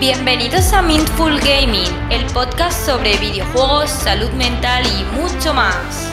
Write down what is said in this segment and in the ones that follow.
Bienvenidos a Mindful Gaming, el podcast sobre videojuegos, salud mental y mucho más.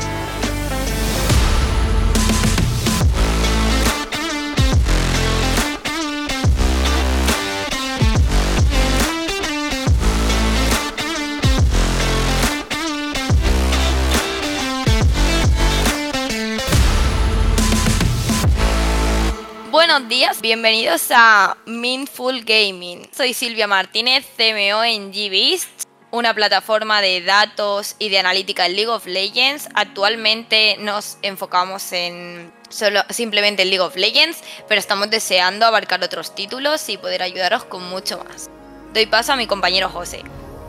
Buenos días, bienvenidos a Mindful Gaming. Soy Silvia Martínez, CMO en GBeast, una plataforma de datos y de analítica en League of Legends. Actualmente nos enfocamos en solo simplemente en League of Legends, pero estamos deseando abarcar otros títulos y poder ayudaros con mucho más. Doy paso a mi compañero José.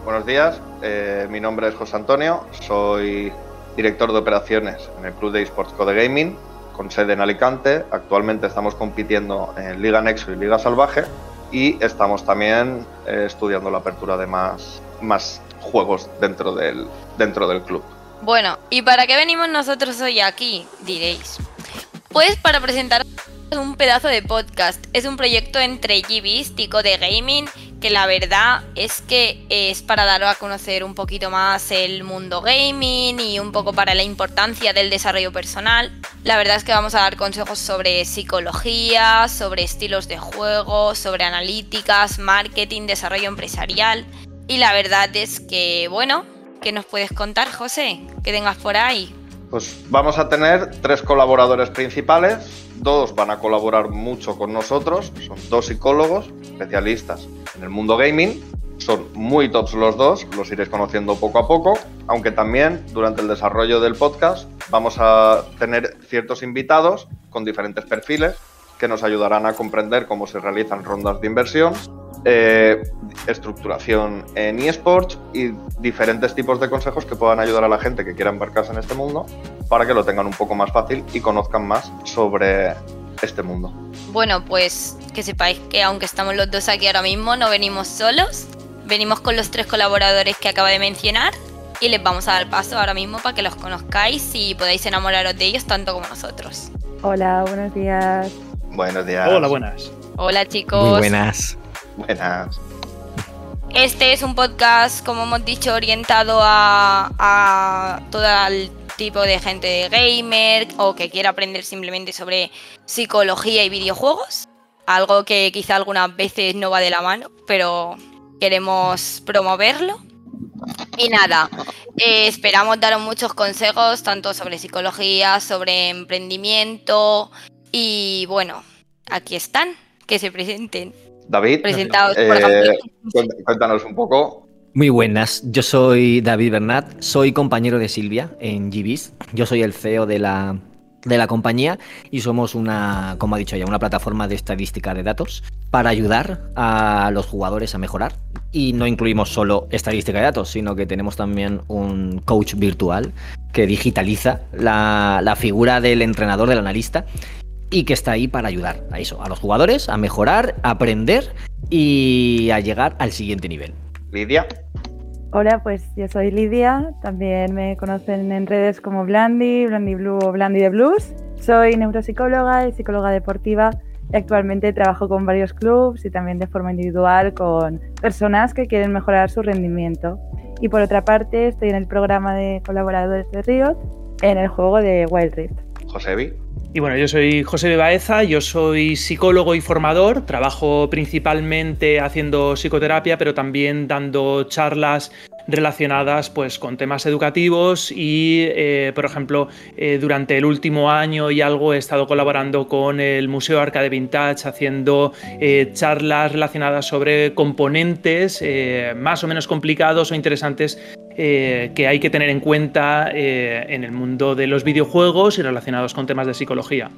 Buenos días, eh, mi nombre es José Antonio, soy director de operaciones en el Club de Esports Code Gaming con sede en Alicante. Actualmente estamos compitiendo en Liga Nexo y Liga Salvaje y estamos también eh, estudiando la apertura de más, más juegos dentro del, dentro del club. Bueno, ¿y para qué venimos nosotros hoy aquí? Diréis. Pues para presentar un pedazo de podcast. Es un proyecto entre GBeast y Code Gaming que la verdad es que es para dar a conocer un poquito más el mundo gaming y un poco para la importancia del desarrollo personal. La verdad es que vamos a dar consejos sobre psicología, sobre estilos de juego, sobre analíticas, marketing, desarrollo empresarial. Y la verdad es que, bueno, ¿qué nos puedes contar, José? Que tengas por ahí. Pues vamos a tener tres colaboradores principales. Dos van a colaborar mucho con nosotros. Son dos psicólogos especialistas en el mundo gaming. Son muy tops los dos, los iréis conociendo poco a poco, aunque también durante el desarrollo del podcast vamos a tener ciertos invitados con diferentes perfiles que nos ayudarán a comprender cómo se realizan rondas de inversión, eh, estructuración en eSports y diferentes tipos de consejos que puedan ayudar a la gente que quiera embarcarse en este mundo para que lo tengan un poco más fácil y conozcan más sobre este mundo. Bueno, pues que sepáis que aunque estamos los dos aquí ahora mismo, no venimos solos, venimos con los tres colaboradores que acabo de mencionar y les vamos a dar paso ahora mismo para que los conozcáis y podáis enamoraros de ellos tanto como nosotros. Hola, buenos días. Buenos días. Hola, buenas. Hola chicos. Muy buenas. Buenas. Este es un podcast, como hemos dicho, orientado a, a todo el tipo de gente de gamer o que quiera aprender simplemente sobre psicología y videojuegos. Algo que quizá algunas veces no va de la mano, pero queremos promoverlo. Y nada, eh, esperamos daros muchos consejos, tanto sobre psicología, sobre emprendimiento. Y bueno, aquí están, que se presenten. David, Presentados, por eh, ejemplo. cuént- cuéntanos un poco. Muy buenas. Yo soy David Bernat, soy compañero de Silvia en GBIS. Yo soy el CEO de la, de la compañía y somos una, como ha dicho ella, una plataforma de estadística de datos para ayudar a los jugadores a mejorar. Y no incluimos solo estadística de datos, sino que tenemos también un coach virtual que digitaliza la, la figura del entrenador, del analista, y que está ahí para ayudar a eso, a los jugadores, a mejorar, a aprender y a llegar al siguiente nivel. Lidia. Hola, pues yo soy Lidia, también me conocen en redes como Blandy, Blandy Blue o Blandy de Blues. Soy neuropsicóloga y psicóloga deportiva y actualmente trabajo con varios clubs y también de forma individual con personas que quieren mejorar su rendimiento. Y por otra parte, estoy en el programa de colaboradores de Riot en el juego de Wild Rift. Josebi. Y bueno, yo soy José de Baeza, yo soy psicólogo y formador, trabajo principalmente haciendo psicoterapia, pero también dando charlas relacionadas pues, con temas educativos y, eh, por ejemplo, eh, durante el último año y algo he estado colaborando con el Museo Arcade Vintage haciendo eh, charlas relacionadas sobre componentes más o menos complicados o interesantes que hay que tener en cuenta en el mundo de los videojuegos y relacionados con temas de psicología.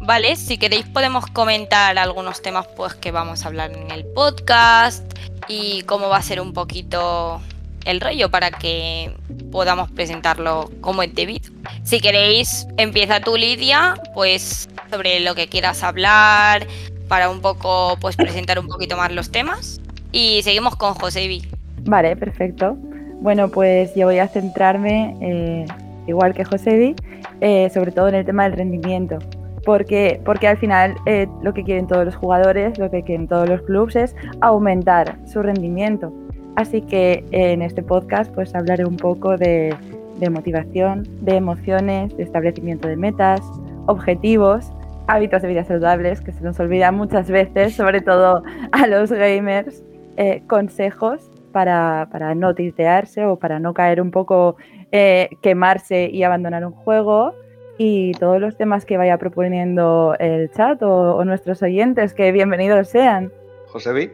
Vale, si queréis podemos comentar algunos temas pues que vamos a hablar en el podcast y cómo va a ser un poquito el rollo para que podamos presentarlo como es debido. Si queréis, empieza tú Lidia, pues sobre lo que quieras hablar, para un poco pues presentar un poquito más los temas. Y seguimos con Josebi. Vale, perfecto. Bueno, pues yo voy a centrarme, eh, igual que Josebi, eh, sobre todo en el tema del rendimiento. Porque, porque al final eh, lo que quieren todos los jugadores, lo que quieren todos los clubes es aumentar su rendimiento. Así que en este podcast pues hablaré un poco de, de motivación, de emociones, de establecimiento de metas, objetivos, hábitos de vida saludables, que se nos olvida muchas veces, sobre todo a los gamers, eh, consejos para, para, no tiltearse o para no caer un poco, eh, quemarse y abandonar un juego. Y todos los temas que vaya proponiendo el chat o, o nuestros oyentes, que bienvenidos sean. José B.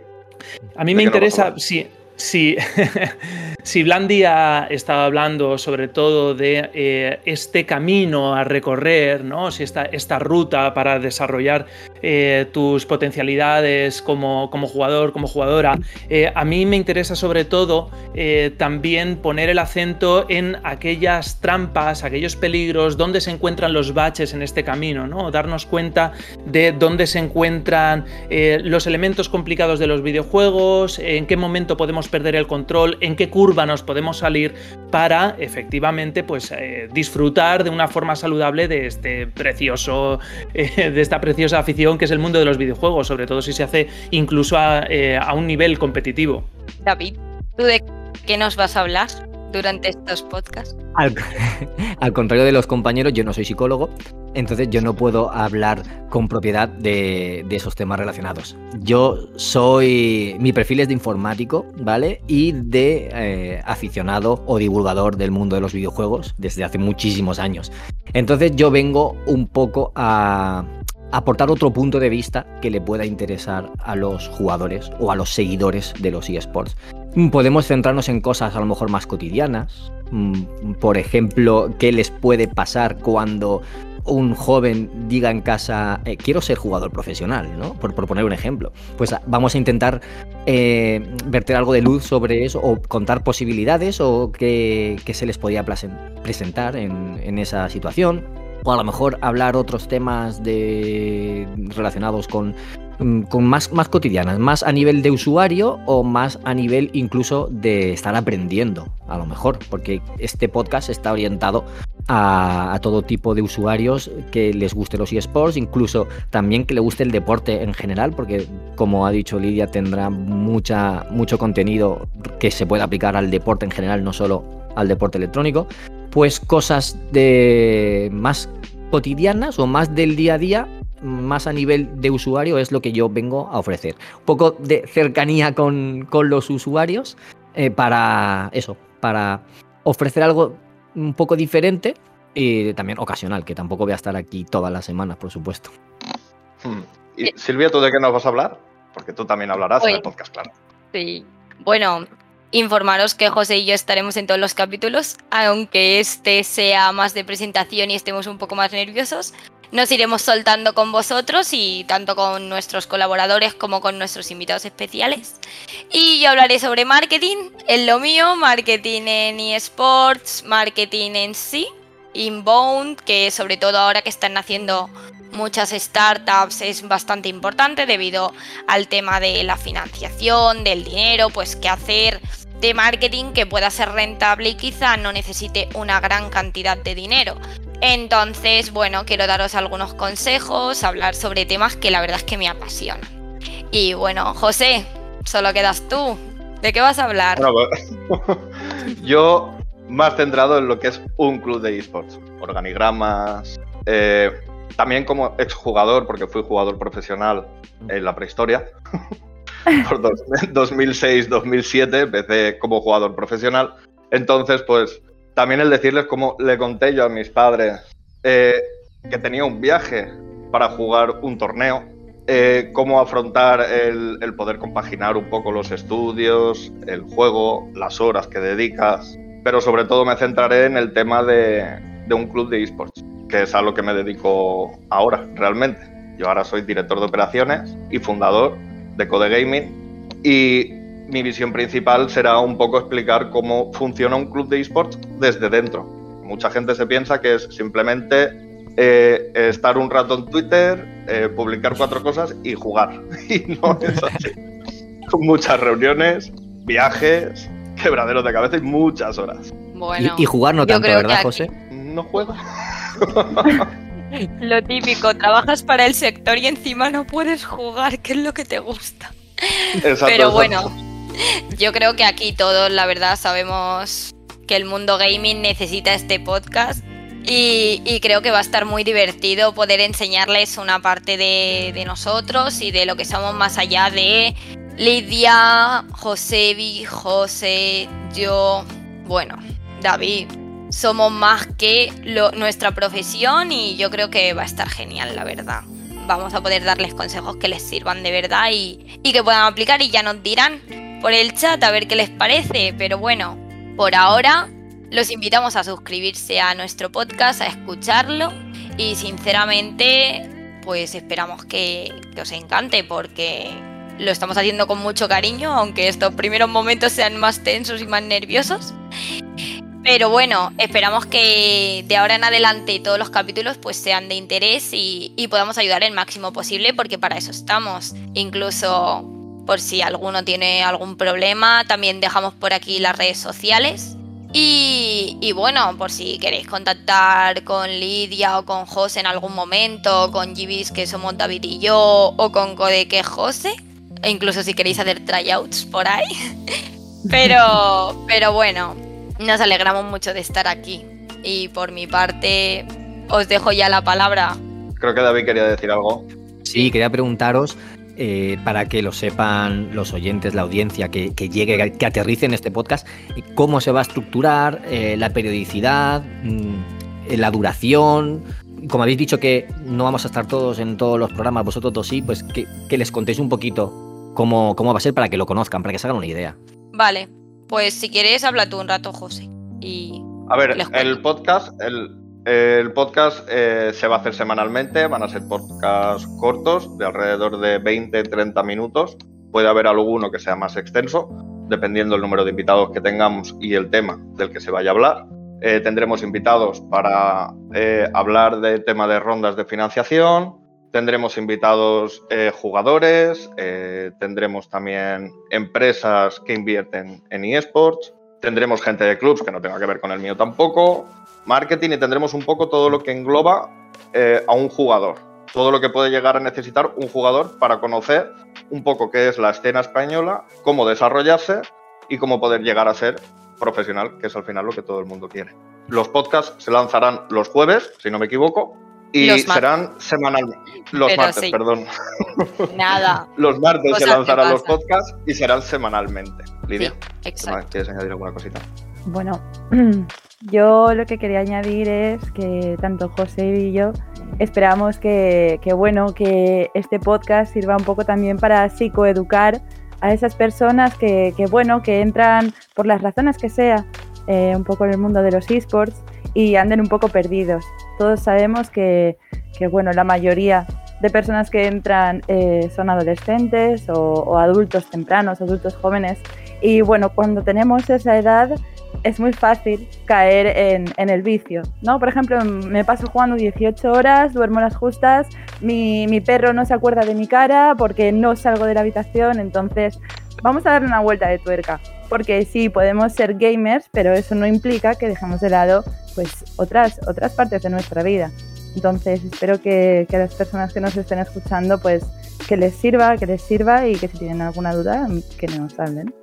A mí me interesa, Sí, si Blandi ha estado hablando sobre todo de eh, este camino a recorrer, ¿no? Si esta, esta ruta para desarrollar eh, tus potencialidades como, como, jugador, como jugadora, eh, a mí me interesa sobre todo eh, también poner el acento en aquellas trampas, aquellos peligros, dónde se encuentran los baches en este camino, ¿no? Darnos cuenta de dónde se encuentran los elementos complicados de los videojuegos, en qué momento podemos perder el control, en qué curva nos podemos salir para efectivamente pues disfrutar de una forma saludable de este precioso de esta preciosa afición que es el mundo de los videojuegos, sobre todo si se hace incluso a, eh, a un nivel competitivo. David, ¿tú de qué nos vas a hablar durante estos podcasts? Al, al, contrario de los compañeros, yo no soy psicólogo, entonces yo no puedo hablar con propiedad de, de, esos temas relacionados. Yo soy, mi perfil es de informático, ¿vale? Y de eh, aficionado o divulgador del mundo de los videojuegos desde hace muchísimos años. Entonces yo vengo un poco a aportar otro punto de vista que le pueda interesar a los jugadores o a los seguidores de los eSports. Podemos centrarnos en cosas a lo mejor más cotidianas, por ejemplo, qué les puede pasar cuando un joven diga en casa, eh, quiero ser jugador profesional, ¿no? Por, poner un ejemplo. Pues vamos a intentar eh, verter algo de luz sobre eso o contar posibilidades o qué, se les podía presentar en, en esa situación o a lo mejor hablar otros temas de, relacionados con, con más, más cotidianas, más a nivel de usuario o más a nivel incluso de estar aprendiendo, a lo mejor, porque este podcast está orientado a, a todo tipo de usuarios que les guste los eSports, incluso también que le guste el deporte en general, porque como ha dicho Lidia, tendrá mucha, mucho contenido que se puede aplicar al deporte en general, no solo al deporte electrónico pues cosas de más cotidianas o más del día a día, más a nivel de usuario es lo que yo vengo a ofrecer. Un poco de cercanía con, con los usuarios eh, para eso, para ofrecer algo un poco diferente y también ocasional, que tampoco voy a estar aquí todas las semanas, por supuesto. Hmm. ¿Y Silvia, tú de qué nos vas a hablar? Porque tú también hablarás Oye, en el podcast, claro. Sí. Bueno, informaros que José y yo estaremos en todos los capítulos, aunque este sea más de presentación y estemos un poco más nerviosos. Nos iremos soltando con vosotros y tanto con nuestros colaboradores como con nuestros invitados especiales. Y yo hablaré sobre marketing, en lo mío, marketing en eSports, marketing en sí, inbound, que sobre todo ahora que están haciendo muchas startups es bastante importante debido al tema de la financiación, del dinero, pues qué hacer de marketing que pueda ser rentable y quizá no necesite una gran cantidad de dinero. Entonces, bueno, quiero daros algunos consejos, hablar sobre temas que la verdad es que me apasionan. Y bueno, José, solo quedas tú. ¿De qué vas a hablar? Bueno, yo más centrado en lo que es un club de esports, organigramas, eh, también como exjugador, porque fui jugador profesional en la prehistoria. Por 2006-2007 empecé como jugador profesional. Entonces, pues también el decirles cómo le conté yo a mis padres eh, que tenía un viaje para jugar un torneo, eh, cómo afrontar el, el, poder compaginar un poco los estudios, el juego, las horas que dedicas, pero sobre todo me centraré en el tema de, de un club de esports, que es a lo que me dedico ahora realmente. Yo ahora soy director de operaciones y fundador de Code Gaming y mi visión principal será un poco explicar cómo funciona un club de esports desde dentro. Mucha gente se piensa que es simplemente eh, estar un rato en Twitter, eh, publicar cuatro cosas y jugar. Y no es así. Con muchas reuniones, viajes, quebraderos de cabeza y muchas horas. Bueno, y, y jugar no tanto, ¿verdad, José? No juego. Lo típico, trabajas para el sector y encima no puedes jugar, que es lo que te gusta. Exacto, Pero exacto. bueno, yo creo que aquí todos, la verdad, sabemos que el mundo gaming necesita este podcast. Y, y creo que va a estar muy divertido poder enseñarles una parte de, de nosotros y de lo que somos más allá de Lidia, Josebi, José, yo, bueno, David. Somos más que nuestra profesión y yo creo que va a estar genial, la verdad. Vamos a poder darles consejos que les sirvan de verdad y, y que puedan aplicar y ya nos dirán por el chat a ver qué les parece. Pero bueno, por ahora los invitamos a suscribirse a nuestro podcast, a escucharlo y sinceramente pues esperamos que, que os encante porque lo estamos haciendo con mucho cariño, aunque estos primeros momentos sean más tensos y más nerviosos. Pero bueno, esperamos que de ahora en adelante todos los capítulos pues sean de interés y, podamos ayudar el máximo posible porque para eso estamos. Incluso por si alguno tiene algún problema, también dejamos por aquí las redes sociales. Y, bueno, por si queréis contactar con Lidia o con José en algún momento, con Gibis que somos David y yo, o con Code que José, e incluso si queréis hacer tryouts por ahí. Pero, pero bueno, nos alegramos mucho de estar aquí. Y por mi parte, os dejo ya la palabra. Creo que David quería decir algo. Sí, quería preguntaros, eh, para que lo sepan los oyentes, la audiencia, que, que llegue, que aterrice en este podcast, cómo se va a estructurar, eh, la periodicidad, mm, eh, la duración. Como habéis dicho que no vamos a estar todos en todos los programas, vosotros dos sí, pues que, que les contéis un poquito cómo, cómo va a ser para que lo conozcan, para que se hagan una idea. Vale, pues si quieres, habla tú un rato, José. Y A ver, el podcast, el, el podcast eh, se va a hacer semanalmente, van a ser podcasts cortos, de alrededor de 20-30 minutos. Puede haber alguno que sea más extenso, dependiendo del número de invitados que tengamos y el tema del que se vaya a hablar. Eh, tendremos invitados para eh, hablar del tema de rondas de financiación, tendremos invitados eh, jugadores, eh, tendremos también empresas que invierten en eSports, tendremos gente de clubs que no tenga que ver con el mío tampoco, marketing y tendremos un poco todo lo que engloba eh, a un jugador, todo lo que puede llegar a necesitar un jugador para conocer un poco qué es la escena española, cómo desarrollarse y cómo poder llegar a ser profesional, que es al final lo que todo el mundo quiere. Los podcasts se lanzarán los jueves, si no me equivoco, y Los serán semanalmente. Los Pero martes, sí. perdón. nada. Los martes se Cosas lanzarán los podcasts y serán semanalmente. Lidia, Sí. ¿quieres añadir alguna cosita? Bueno, yo lo que quería añadir es que tanto José y yo esperamos que, que, bueno, que este podcast sirva un poco también para psicoeducar a esas personas que, que, bueno, que entran por las razones que sea eh, un poco en el mundo de los esports y anden un poco perdidos. Todos sabemos que, que bueno, la mayoría de personas que entran eh, son adolescentes o, adultos tempranos, adultos jóvenes. Y bueno, cuando tenemos esa edad es muy fácil caer en, en, el vicio, ¿no? Por ejemplo, me paso jugando 18 horas, duermo las justas, mi, mi, perro no se acuerda de mi cara porque no salgo de la habitación, entonces vamos a darle una vuelta de tuerca, porque sí, podemos ser gamers, pero eso no implica que dejemos de lado pues otras, otras partes de nuestra vida. Entonces, espero que, que las personas que nos estén escuchando, pues que les sirva, que les sirva y que si tienen alguna duda, que nos hablen.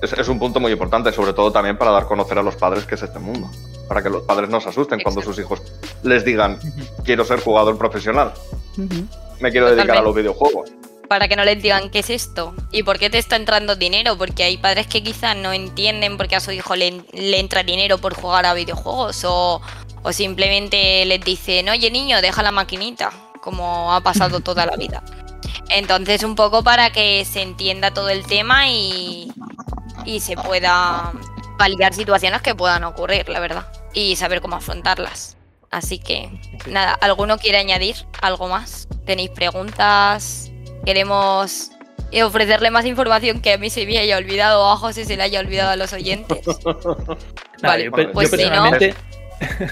Es un punto muy importante, sobre todo también para dar a conocer a los padres que es este mundo. Para que los padres no se asusten Exacto. cuando sus hijos les digan, quiero ser jugador profesional, uh -huh. me quiero dedicar a los videojuegos. Para que no les digan qué es esto y por qué te está entrando dinero, porque hay padres que quizás no entienden por qué a su hijo le, le entra dinero por jugar a videojuegos o, o simplemente les dicen, oye niño, deja la maquinita, como ha pasado toda la vida. Entonces, un poco para que se entienda todo el tema y, y se pueda paliar situaciones que puedan ocurrir, la verdad, y saber cómo afrontarlas. Así que, nada, ¿alguno quiere añadir algo más? ¿Tenéis preguntas? ¿Queremos ofrecerle más información que a mí se me haya olvidado o a José se le haya olvidado a los oyentes? vale, yo, pues yo personalmente...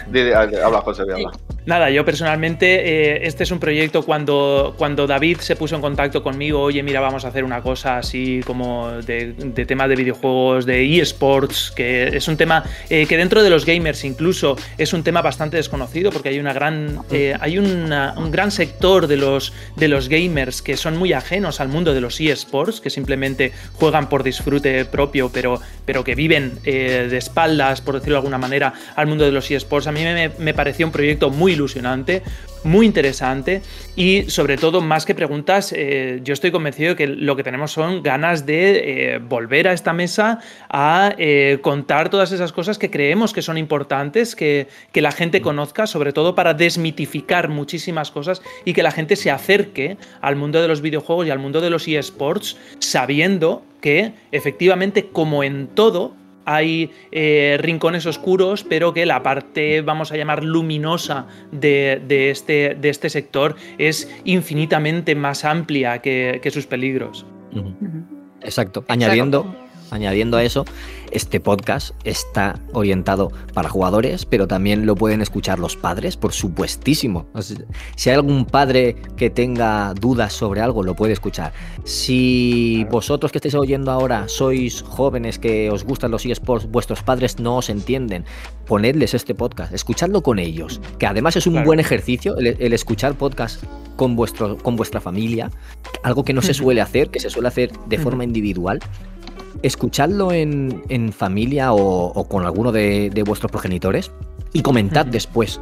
No... Habla, José, habla. Nada, yo personalmente, eh, este es un proyecto cuando, cuando David se puso en contacto conmigo, oye, mira, vamos a hacer una cosa así como de, tema de videojuegos, de eSports, que es un tema eh, que dentro de los gamers incluso es un tema bastante desconocido porque hay una gran, eh, hay un gran sector de los, de los gamers que son muy ajenos al mundo de los eSports, que simplemente juegan por disfrute propio, pero, pero que viven de espaldas, por decirlo de alguna manera, al mundo de los eSports. A mí me, me pareció un proyecto muy ilusionante, muy interesante y sobre todo más que preguntas, eh, yo estoy convencido de que lo que tenemos son ganas de eh, volver a esta mesa a eh, contar todas esas cosas que creemos que son importantes, que, que, la gente conozca, sobre todo para desmitificar muchísimas cosas y que la gente se acerque al mundo de los videojuegos y al mundo de los eSports sabiendo que efectivamente como en todo hay eh, rincones oscuros, pero que la parte, vamos a llamar, luminosa de, este, de este, sector es infinitamente más amplia que, sus peligros. Exacto. Añadiendo, añadiendo a eso, este podcast está orientado para jugadores, pero también lo pueden escuchar los padres, por supuestísimo. Si hay algún padre que tenga dudas sobre algo, lo puede escuchar. Si vosotros que estáis oyendo ahora sois jóvenes que os gustan los eSports, vuestros padres no os entienden, ponedles este podcast, escuchadlo con ellos, que además es un buen ejercicio el, escuchar podcast con, vuestro, con vuestra familia, algo que no se suele hacer, que se suele hacer de forma individual escuchadlo en, familia o, con alguno de, vuestros progenitores y comentad después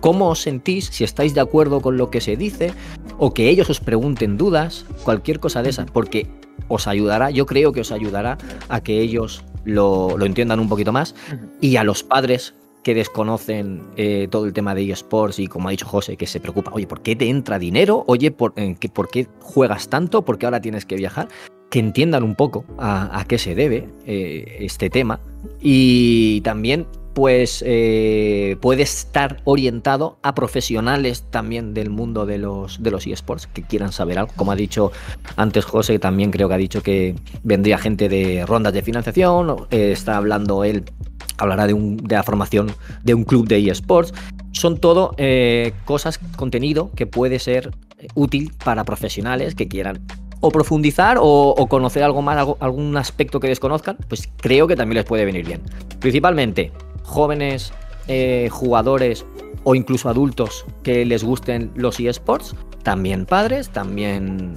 cómo os sentís, si estáis de acuerdo con lo que se dice o que ellos os pregunten dudas, cualquier cosa de esa, porque os ayudará, yo creo que os ayudará a que ellos lo, entiendan un poquito más y a los padres que desconocen eh, todo el tema de eSports y como ha dicho José, que se preocupa, oye, ¿por qué te entra dinero? Oye, ¿por, ¿por qué juegas tanto? ¿Por qué ahora tienes que viajar? Que entiendan un poco a, qué se debe eh, este tema y también pues eh, puede estar orientado a profesionales también del mundo de los, de los eSports que quieran saber algo. Como ha dicho antes José, también creo que ha dicho que vendría gente de rondas de financiación, eh, está hablando él, hablará de, un, de la formación de un club de eSports. Son todo cosas, contenido que puede ser útil para profesionales que quieran o profundizar o, conocer algo más, algún aspecto que desconozcan, pues creo que también les puede venir bien. Principalmente jóvenes eh, jugadores o incluso adultos que les gusten los eSports, también padres, también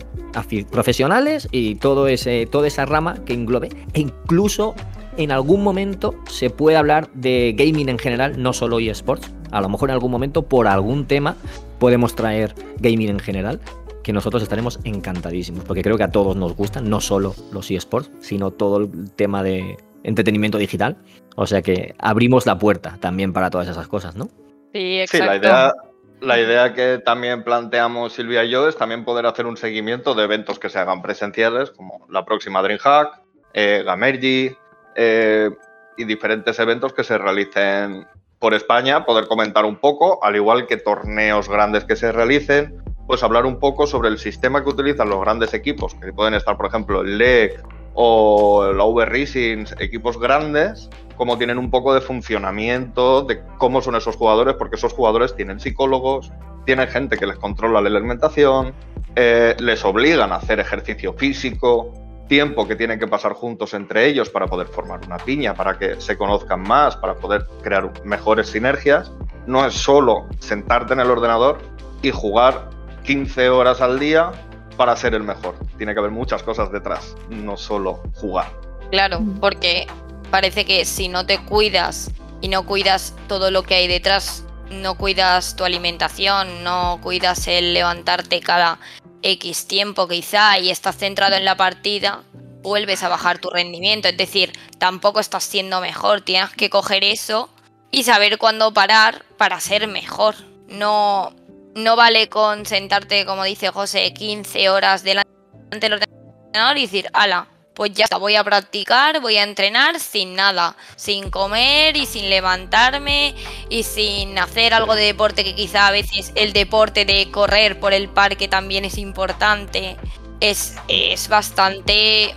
profesionales y todo ese, toda esa rama que englobe. E incluso en algún momento se puede hablar de gaming en general, no solo eSports. A lo mejor en algún momento, por algún tema, podemos traer gaming en general que nosotros estaremos encantadísimos, porque creo que a todos nos gustan, no solo los eSports, sino todo el tema de entretenimiento digital. O sea que abrimos la puerta también para todas esas cosas, ¿no? Sí, exacto. la idea, la idea que también planteamos Silvia y yo es también poder hacer un seguimiento de eventos que se hagan presenciales, como la próxima DreamHack, eh, Gamergy eh, y diferentes eventos que se realicen por España, poder comentar un poco, al igual que torneos grandes que se realicen, pues hablar un poco sobre el sistema que utilizan los grandes equipos, que pueden estar, por ejemplo, el LEC o la V Racing, equipos grandes, cómo tienen un poco de funcionamiento, de cómo son esos jugadores, porque esos jugadores tienen psicólogos, tienen gente que les controla la alimentación, eh, les obligan a hacer ejercicio físico, tiempo que tienen que pasar juntos entre ellos para poder formar una piña, para que se conozcan más, para poder crear mejores sinergias. No es solo sentarte en el ordenador y jugar 15 horas al día para ser el mejor. Tiene que haber muchas cosas detrás, no solo jugar. Claro, porque parece que si no te cuidas y no cuidas todo lo que hay detrás, no cuidas tu alimentación, no cuidas el levantarte cada X tiempo quizá y estás centrado en la partida, vuelves a bajar tu rendimiento. Es decir, tampoco estás siendo mejor. Tienes que coger eso y saber cuándo parar para ser mejor. No no vale con sentarte, como dice José, 15 horas delante del ordenador y decir, ala, pues ya está, voy a practicar, voy a entrenar sin nada, sin comer y sin levantarme y sin hacer algo de deporte que quizá a veces el deporte de correr por el parque también es importante. Es, es bastante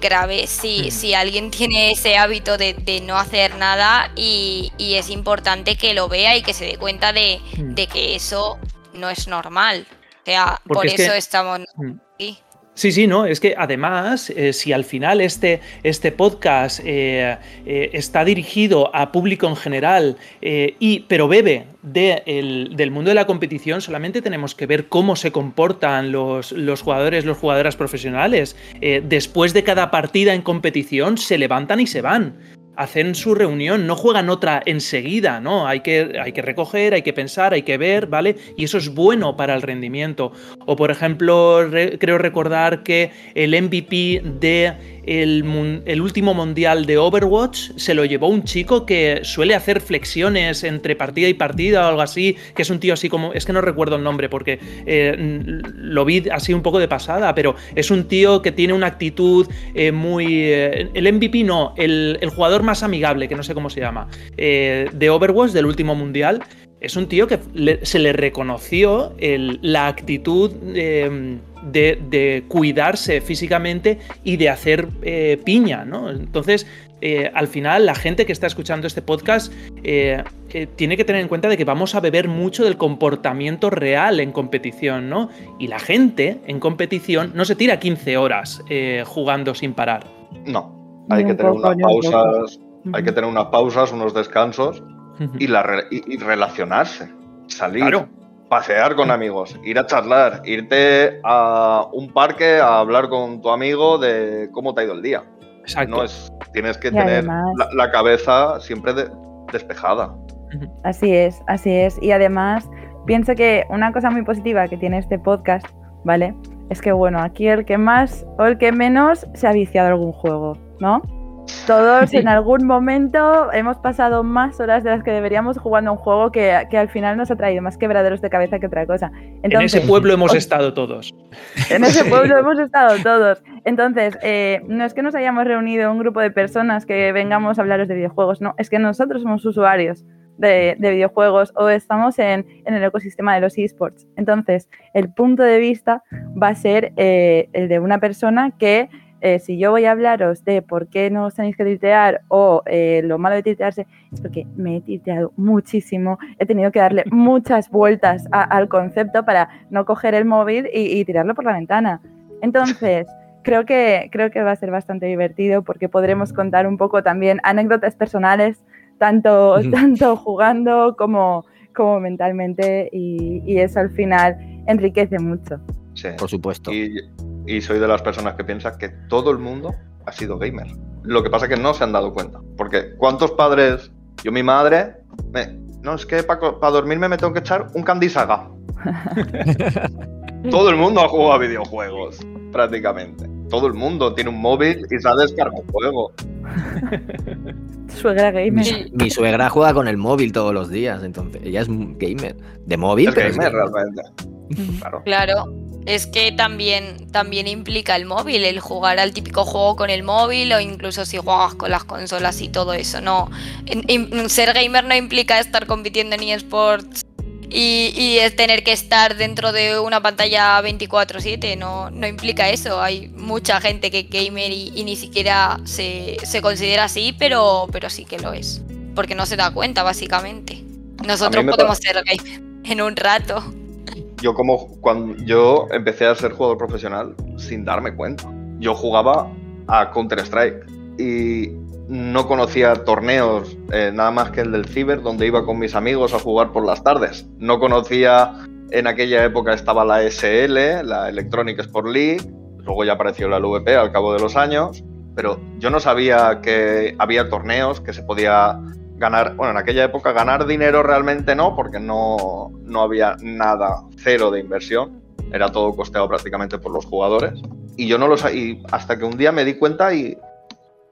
grave si, Mm. si alguien tiene ese hábito de, de no hacer nada y, y es importante que lo vea y que se dé cuenta de, Mm. de que eso no es normal. O sea, Porque por es que- eso estamos Mm. aquí. Sí, sí, no, es que además, eh, si al final este, este podcast eh, eh, está dirigido a público en general, y, pero bebe de el- del mundo de la competición, solamente tenemos que ver cómo se comportan los, los jugadores, las jugadoras profesionales. Después de cada partida en competición, se levantan y se van. Hacen su reunión, no juegan otra enseguida, ¿no? Hay que, hay que recoger, hay que pensar, hay que ver, ¿vale? Y eso es bueno para el rendimiento. O por ejemplo, re- creo recordar que el MVP de el, último mundial de Overwatch se lo llevó un chico que suele hacer flexiones entre partida y partida o algo así, que es un tío así como, es que no recuerdo el nombre porque eh, lo vi así un poco de pasada, pero es un tío que tiene una actitud eh, muy... eh, el MVP no, el, el jugador más amigable, que no sé cómo se llama, de Overwatch del último mundial, es un tío que se le reconoció la actitud eh, de, de cuidarse físicamente y de hacer eh, piña, ¿no? Entonces, eh, al final, la gente que está escuchando este podcast eh, eh, tiene que tener en cuenta de que vamos a beber mucho del comportamiento real en competición, ¿no? Y la gente en competición no se tira 15 horas eh, jugando sin parar. No, hay que tener unas pausas, hay que tener unas pausas, unos descansos y, la re- y- y relacionarse, salir, Claro. Pasear con amigos, ir a charlar, irte a un parque a hablar con tu amigo de cómo te ha ido el día. Exacto. No es, tienes que Y tener además- la, la cabeza siempre de- despejada. Así es, así es. Y además, pienso que una cosa muy positiva que tiene este podcast, ¿vale? Es que, bueno, aquí el que más o el que menos se ha viciado algún juego, ¿no? Todos Sí. en algún momento hemos pasado más horas de las que deberíamos jugando a un juego que, que al final nos ha traído más quebraderos de cabeza que otra cosa. en ese pueblo hemos os- estado todos. en ese pueblo hemos estado todos. Entonces, eh, no es que nos hayamos reunido un grupo de personas que vengamos a hablaros de videojuegos, no, es que nosotros somos usuarios de, de videojuegos o estamos en, en el ecosistema de los esports. Entonces, el punto de vista va a ser eh, el de una persona que, eh, si yo voy a hablaros de por qué no os tenéis que tiltear o eh, lo malo de tiltearse, es porque me he tilteado muchísimo, he tenido que darle muchas vueltas a- al concepto para no coger el móvil y, y tirarlo por la ventana. Entonces, creo que, creo que va a ser bastante divertido porque podremos contar un poco también anécdotas personales, tanto, tanto jugando como, como mentalmente, y, y eso al final enriquece mucho. Sí. Por supuesto. Y, y soy de las personas que piensan que todo el mundo ha sido gamer. Lo que pasa es que no se han dado cuenta. Porque ¿cuántos padres? Yo, mi madre, me- no, es que para dormirme me tengo que echar un Candy Saga. todo el mundo ha jugado a videojuegos, prácticamente. Todo el mundo tiene un móvil y se ha descargado un juego. Suegra gamer. su- mi suegra juega con el móvil todos los días, entonces ella es un gamer. De móvil, Es pero es gamer gamer. realmente. Claro. Claro, es que también, también implica el móvil, el jugar al típico juego con el móvil o incluso si juegas con las consolas y todo eso. No, ser gamer no implica estar compitiendo en eSports y, y es tener que estar dentro de una pantalla 24/7, no, no implica eso. Hay mucha gente que es gamer y, y ni siquiera se, se considera así, pero, pero sí que lo es, porque no se da cuenta básicamente. Nosotros podemos ser gamer en un rato. Yo como cuando yo empecé a ser jugador profesional sin darme cuenta. Yo jugaba a Counter Strike y no conocía torneos eh, nada más que el del Ciber donde iba con mis amigos a jugar por las tardes. No conocía en aquella época estaba la SL, la Electronic Sport League, luego ya apareció la LVP al cabo de los años, pero yo no sabía que había torneos que se podía ganar, bueno, en aquella época ganar dinero realmente no, porque no, no había nada, cero de inversión, era todo costeado prácticamente por los jugadores. Y yo no lo sabía, hasta que un día me di cuenta y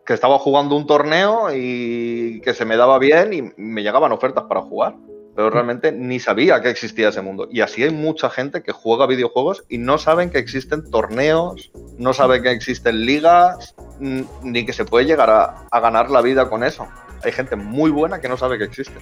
que estaba jugando un torneo y que se me daba bien y me llegaban ofertas para jugar. Pero realmente ni sabía que existía ese mundo. Y así hay mucha gente que juega videojuegos y no saben que existen torneos, no saben que existen ligas, ni que se puede llegar a ganar la vida con eso. Hay gente muy buena que no sabe que existe.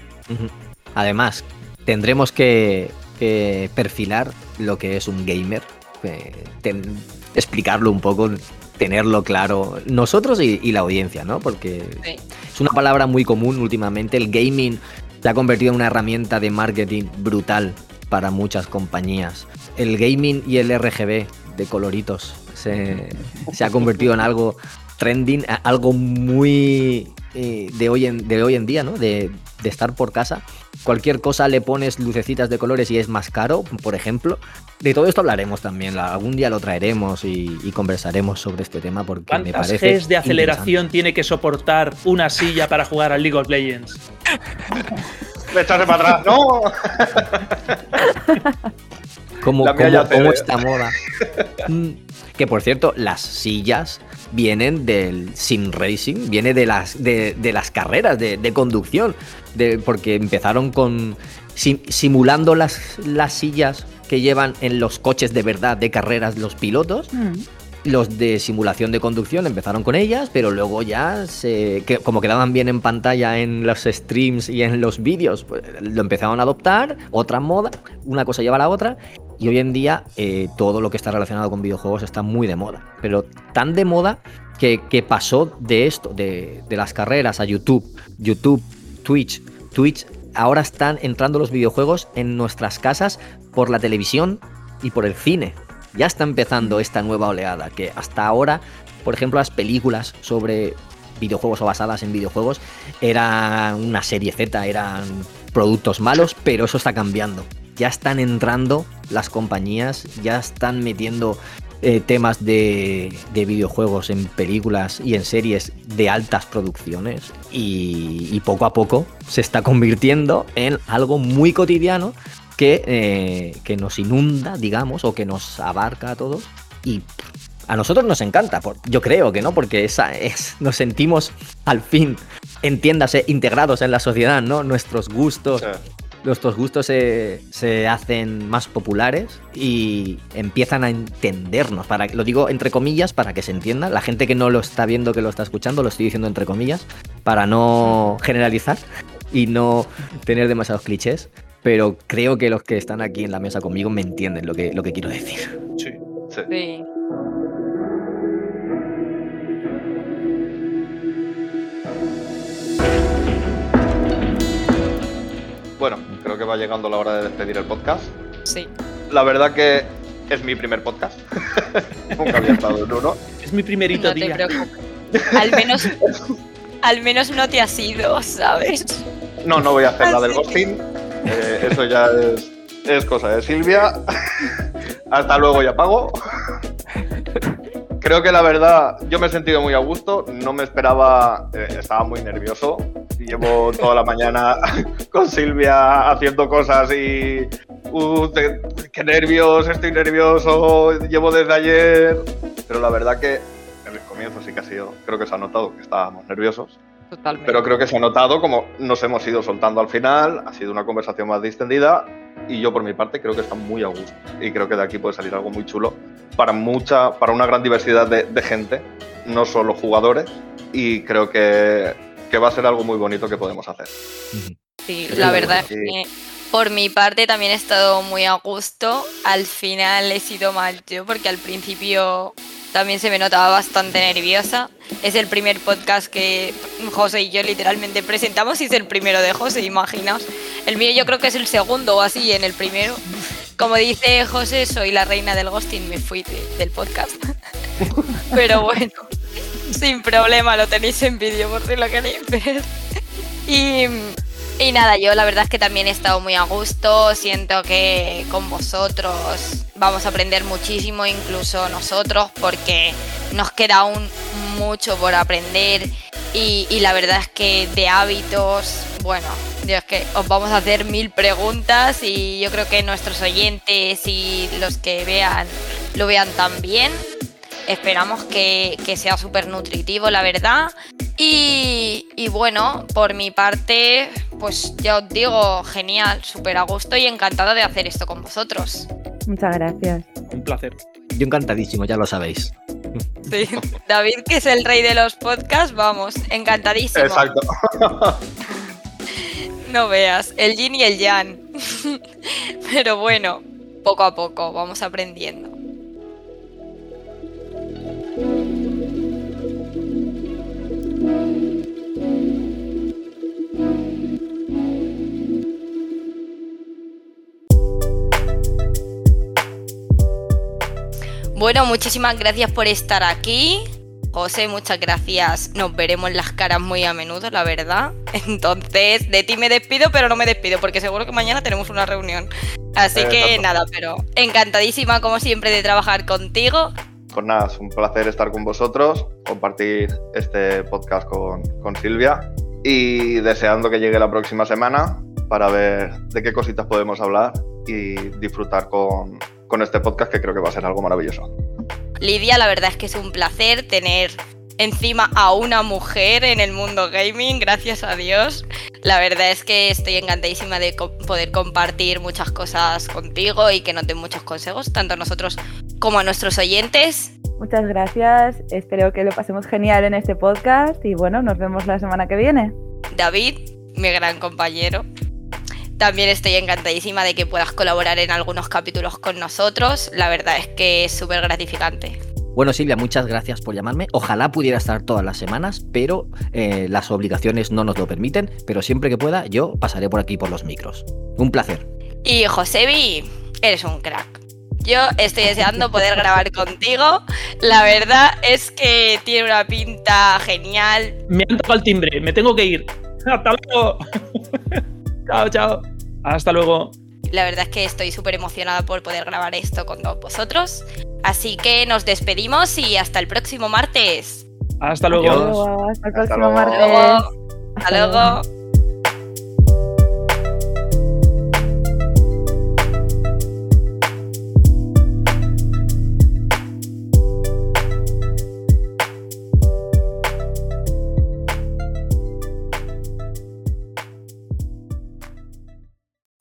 Además, tendremos que, que perfilar lo que es un gamer, eh, ten- explicarlo un poco tenerlo claro nosotros y, y la audiencia, ¿no? Porque Sí. es una palabra muy común últimamente. El gaming se ha convertido en una herramienta de marketing brutal para muchas compañías. El gaming y el RGB de coloritos se, se ha convertido en algo trending, algo muy eh, de, hoy en, de hoy en día, ¿no? De, de estar por casa. Cualquier cosa le pones lucecitas de colores y es más caro, por ejemplo. De todo esto hablaremos también, la- algún día lo traeremos y, y conversaremos sobre este tema porque me ¿Cuántas parece. Gs de aceleración tiene que soportar una silla para jugar al League of Legends? Echarse para atrás. ¡No! ¿Cómo, cómo- cómo esta moda? Mm, que por cierto, las sillas vienen del sim racing, viene de las, de, de las carreras de, de conducción, de, porque empezaron con sim- simulando las, las sillas que llevan en los coches de verdad de carreras los pilotos. Mm. Los de simulación de conducción empezaron con ellas, pero luego ya se, que, como quedaban bien en pantalla en los streams y en los vídeos, pues, lo empezaron a adoptar, otra moda, una cosa lleva a la otra, y hoy en día eh, todo lo que está relacionado con videojuegos está muy de moda, pero tan de moda que, que pasó de esto, de, de las carreras a YouTube, YouTube, Twitch, Twitch, ahora están entrando los videojuegos en nuestras casas por la televisión y por el cine. Ya está empezando esta nueva oleada, que hasta ahora, por ejemplo, las películas sobre videojuegos o basadas en videojuegos eran una serie Z, eran productos malos, pero eso está cambiando. Ya están entrando las compañías, ya están metiendo eh, temas de, de videojuegos en películas y en series de altas producciones y, poco a poco se está convirtiendo en algo muy cotidiano que, eh, que nos inunda, digamos, o que nos abarca a todos. Y a nosotros nos encanta, por- yo creo que no, porque esa es, nos sentimos al fin, entiéndase, integrados en la sociedad, ¿no? Nuestros gustos. Nuestros gustos se, se hacen más populares y empiezan a entendernos. Para, lo digo entre comillas para que se entienda. La gente que no lo está viendo, que lo está escuchando, lo estoy diciendo entre comillas, para no generalizar y no tener demasiados clichés. Pero creo que los que están aquí en la mesa conmigo me entienden lo que, lo que quiero decir. Sí. Sí. Sí. Bueno, creo que va llegando la hora de despedir el podcast. Sí. La verdad que es mi primer podcast. Nunca había estado en uno. Es mi primerito No te día. preocupes. Al menos, al menos no te has ido, ¿sabes? No, no voy a hacer la del que- ghosting. Eh, eso ya es, es cosa de Silvia. Hasta luego y apago. Creo que la verdad, yo me he sentido muy a gusto. No me esperaba, eh, estaba muy nervioso. Llevo toda la mañana con Silvia haciendo cosas y. Uh, te- qué nervios, estoy nervioso. Llevo desde ayer. Pero la verdad que en el comienzo sí que ha sido. Creo que se ha notado que estábamos nerviosos. Totalmente. Pero creo que se ha notado como nos hemos ido soltando al final, ha sido una conversación más distendida y yo por mi parte creo que está muy a gusto y creo que de aquí puede salir algo muy chulo para mucha, para una gran diversidad de, de gente, no solo jugadores y creo que, que va a ser algo muy bonito que podemos hacer. Sí, la verdad es que por mi parte también he estado muy a gusto. Al final he sido mal yo porque al principio también se me notaba bastante nerviosa. Es el primer podcast que José y yo literalmente presentamos y es el primero de José, imaginaos. El mío yo creo que es el segundo o así en el primero. Como dice José, soy la reina del ghosting, me fui de- del podcast. Pero bueno, sin problema, lo tenéis en vídeo por si lo queréis ver. Y, y nada, yo la verdad es que también he estado muy a gusto, siento que con vosotros vamos a aprender muchísimo, incluso nosotros, porque nos queda aún mucho por aprender y, la verdad es que de hábitos, bueno, es que os vamos a hacer mil preguntas y yo creo que nuestros oyentes y los que vean lo vean también. Esperamos que, que sea súper nutritivo, la verdad. Y, y bueno, por mi parte, pues ya os digo, genial, súper a gusto y encantada de hacer esto con vosotros. Muchas gracias. Un placer. Yo encantadísimo, ya lo sabéis. Sí. David, que es el rey de los podcasts, vamos, encantadísimo. Exacto. No veas, el yin y el yang. Pero bueno, poco a poco vamos aprendiendo. Bueno, muchísimas gracias por estar aquí. José, muchas gracias. Nos veremos las caras muy a menudo, la verdad. Entonces, de ti me despido, pero no me despido, porque seguro que mañana tenemos una reunión. Así Eh, que tanto. nada, pero encantadísima como siempre de trabajar contigo. Pues nada, es un placer estar con vosotros, compartir este podcast con, con Silvia y deseando que llegue la próxima semana para ver de qué cositas podemos hablar y disfrutar con, con este podcast que creo que va a ser algo maravilloso. Lidia, la verdad es que es un placer tener encima a una mujer en el mundo gaming, gracias a Dios. La verdad es que estoy encantadísima de co- poder compartir muchas cosas contigo y que nos den muchos consejos, tanto a nosotros como a nuestros oyentes. Muchas gracias. Espero que lo pasemos genial en este podcast y bueno, nos vemos la semana que viene. David, mi gran compañero. También estoy encantadísima de que puedas colaborar en algunos capítulos con nosotros. La verdad es que es súper gratificante. Bueno, Silvia, muchas gracias por llamarme. Ojalá pudiera estar todas las semanas, pero eh, las obligaciones no nos lo permiten. Pero siempre que pueda, yo pasaré por aquí por los micros. Un placer. Y Josebi, eres un crack. Yo estoy deseando poder grabar contigo. La verdad es que tiene una pinta genial. Me han tocado el timbre, me tengo que ir. Hasta luego. chao, chao. Hasta luego. La verdad es que estoy súper emocionada por poder grabar esto con todos vosotros. Así que nos despedimos y hasta el próximo martes. Hasta luego. Adiós. Hasta el Hasta próximo luego. martes. Hasta luego.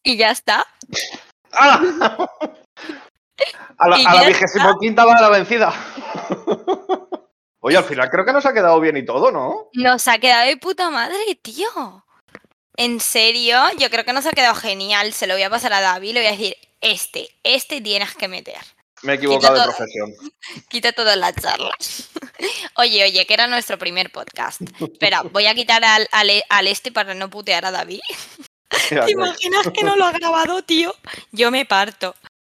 Y ya está. ¡Hala! A la, Y a la ya vigésimo quinta va la vencida. Oye, al final creo que nos ha quedado bien y todo, ¿no? Nos ha quedado de puta madre, tío. En serio, yo creo que nos ha quedado genial. Se lo voy a pasar a David, le voy a decir, este, este tienes que meter. Me he equivocado de todo. profesión. Quita todas las charlas. Oye, oye, que era nuestro primer podcast. Espera, voy a quitar al, al, al este para no putear a David. ¿Te imaginas que no lo ha grabado, tío? Yo me parto.